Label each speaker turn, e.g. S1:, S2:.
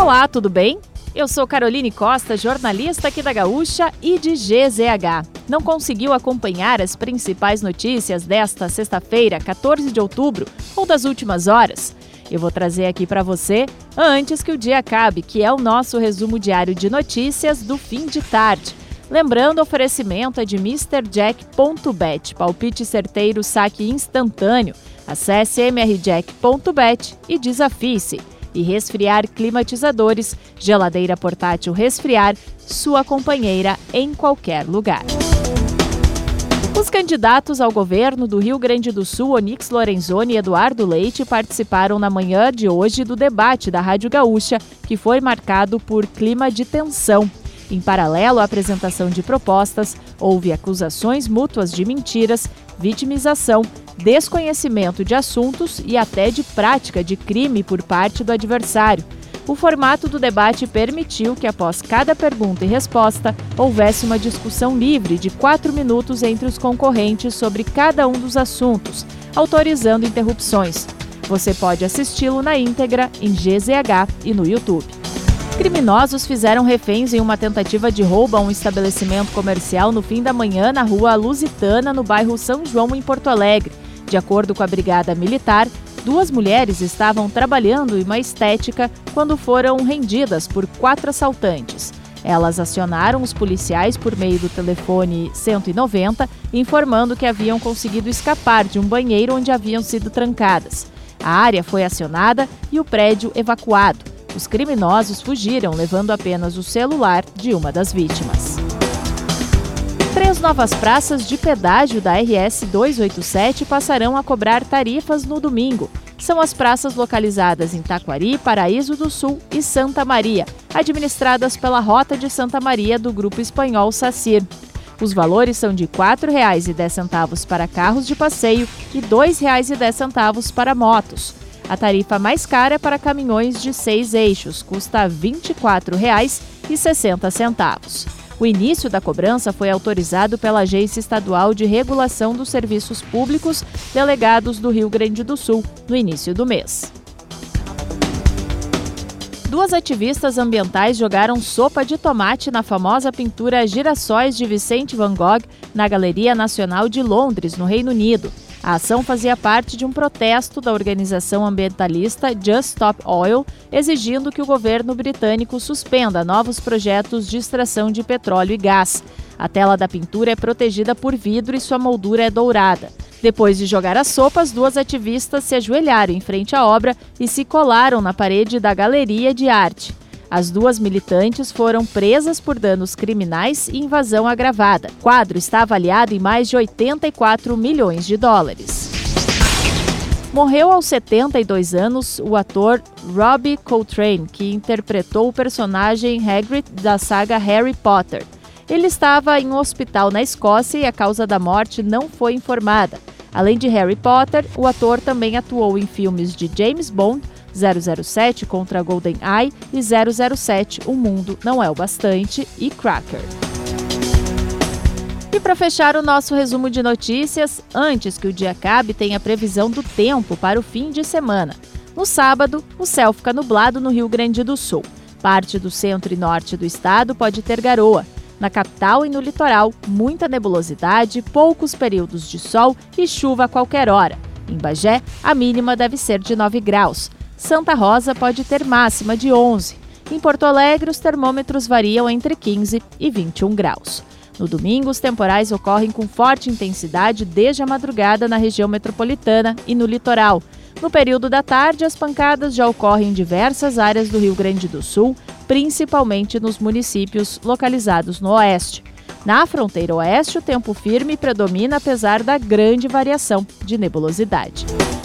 S1: Olá, tudo bem? Eu sou Caroline Costa, jornalista aqui da Gaúcha e de GZH. Não conseguiu acompanhar as principais notícias desta sexta-feira, 14 de outubro, ou das últimas horas? Eu vou trazer aqui para você antes que o dia acabe, que é o nosso resumo diário de notícias do fim de tarde. Lembrando, o oferecimento é de MrJack.bet, palpite certeiro, saque instantâneo. Acesse mrjack.bet e desafie-se. E resfriar climatizadores, geladeira portátil resfriar, sua companheira em qualquer lugar. Os candidatos ao governo do Rio Grande do Sul, Onix Lorenzoni e Eduardo Leite, participaram na manhã de hoje do debate da Rádio Gaúcha, que foi marcado por clima de tensão. Em paralelo à apresentação de propostas, houve acusações mútuas de mentiras, vitimização, desconhecimento de assuntos e até de prática de crime por parte do adversário. O formato do debate permitiu que, após cada pergunta e resposta, houvesse uma discussão livre de quatro minutos entre os concorrentes sobre cada um dos assuntos, autorizando interrupções. Você pode assisti-lo na íntegra em GZH e no YouTube. Criminosos fizeram reféns em uma tentativa de roubo a um estabelecimento comercial no fim da manhã na rua Lusitana, no bairro São João, em Porto Alegre. De acordo com a Brigada Militar, duas mulheres estavam trabalhando em uma estética quando foram rendidas por quatro assaltantes. Elas acionaram os policiais por meio do telefone 190, informando que haviam conseguido escapar de um banheiro onde haviam sido trancadas. A área foi acionada e o prédio evacuado. Os criminosos fugiram, levando apenas o celular de uma das vítimas. Três novas praças de pedágio da RS 287 passarão a cobrar tarifas no domingo. São as praças localizadas em Taquari, Paraíso do Sul e Santa Maria, administradas pela Rota de Santa Maria do grupo espanhol SACIR. Os valores são de R$ 4,10 para carros de passeio e R$ 2,10 para motos. A tarifa mais cara é para caminhões de seis eixos, custa R$ 24,60. O início da cobrança foi autorizado pela Agência Estadual de Regulação dos Serviços Públicos, delegados do Rio Grande do Sul, no início do mês. Duas ativistas ambientais jogaram sopa de tomate na famosa pintura Girassóis de Vicente Van Gogh na Galeria Nacional de Londres, no Reino Unido. A ação fazia parte de um protesto da organização ambientalista Just Stop Oil, exigindo que o governo britânico suspenda novos projetos de extração de petróleo e gás. A tela da pintura é protegida por vidro e sua moldura é dourada. Depois de jogar a sopa, as duas ativistas se ajoelharam em frente à obra e se colaram na parede da galeria de arte. As duas militantes foram presas por danos criminais e invasão agravada. O quadro está avaliado em mais de 84 milhões de dólares. Morreu aos 72 anos o ator Robbie Coltrane, que interpretou o personagem Hagrid da saga Harry Potter. Ele estava em um hospital na Escócia e a causa da morte não foi informada. Além de Harry Potter, o ator também atuou em filmes de James Bond, 007 contra GoldenEye e 007 O Mundo Não É o Bastante e Cracker. E para fechar o nosso resumo de notícias, antes que o dia acabe, tem a previsão do tempo para o fim de semana. No sábado, o céu fica nublado no Rio Grande do Sul. Parte do centro e norte do estado pode ter garoa. Na capital e no litoral, muita nebulosidade, poucos períodos de sol e chuva a qualquer hora. Em Bagé, a mínima deve ser de 9 graus. Santa Rosa pode ter máxima de 11. Em Porto Alegre, os termômetros variam entre 15 e 21 graus. No domingo, os temporais ocorrem com forte intensidade desde a madrugada na região metropolitana e no litoral. No período da tarde, as pancadas já ocorrem em diversas áreas do Rio Grande do Sul, principalmente nos municípios localizados no oeste. Na fronteira oeste, o tempo firme predomina apesar da grande variação de nebulosidade.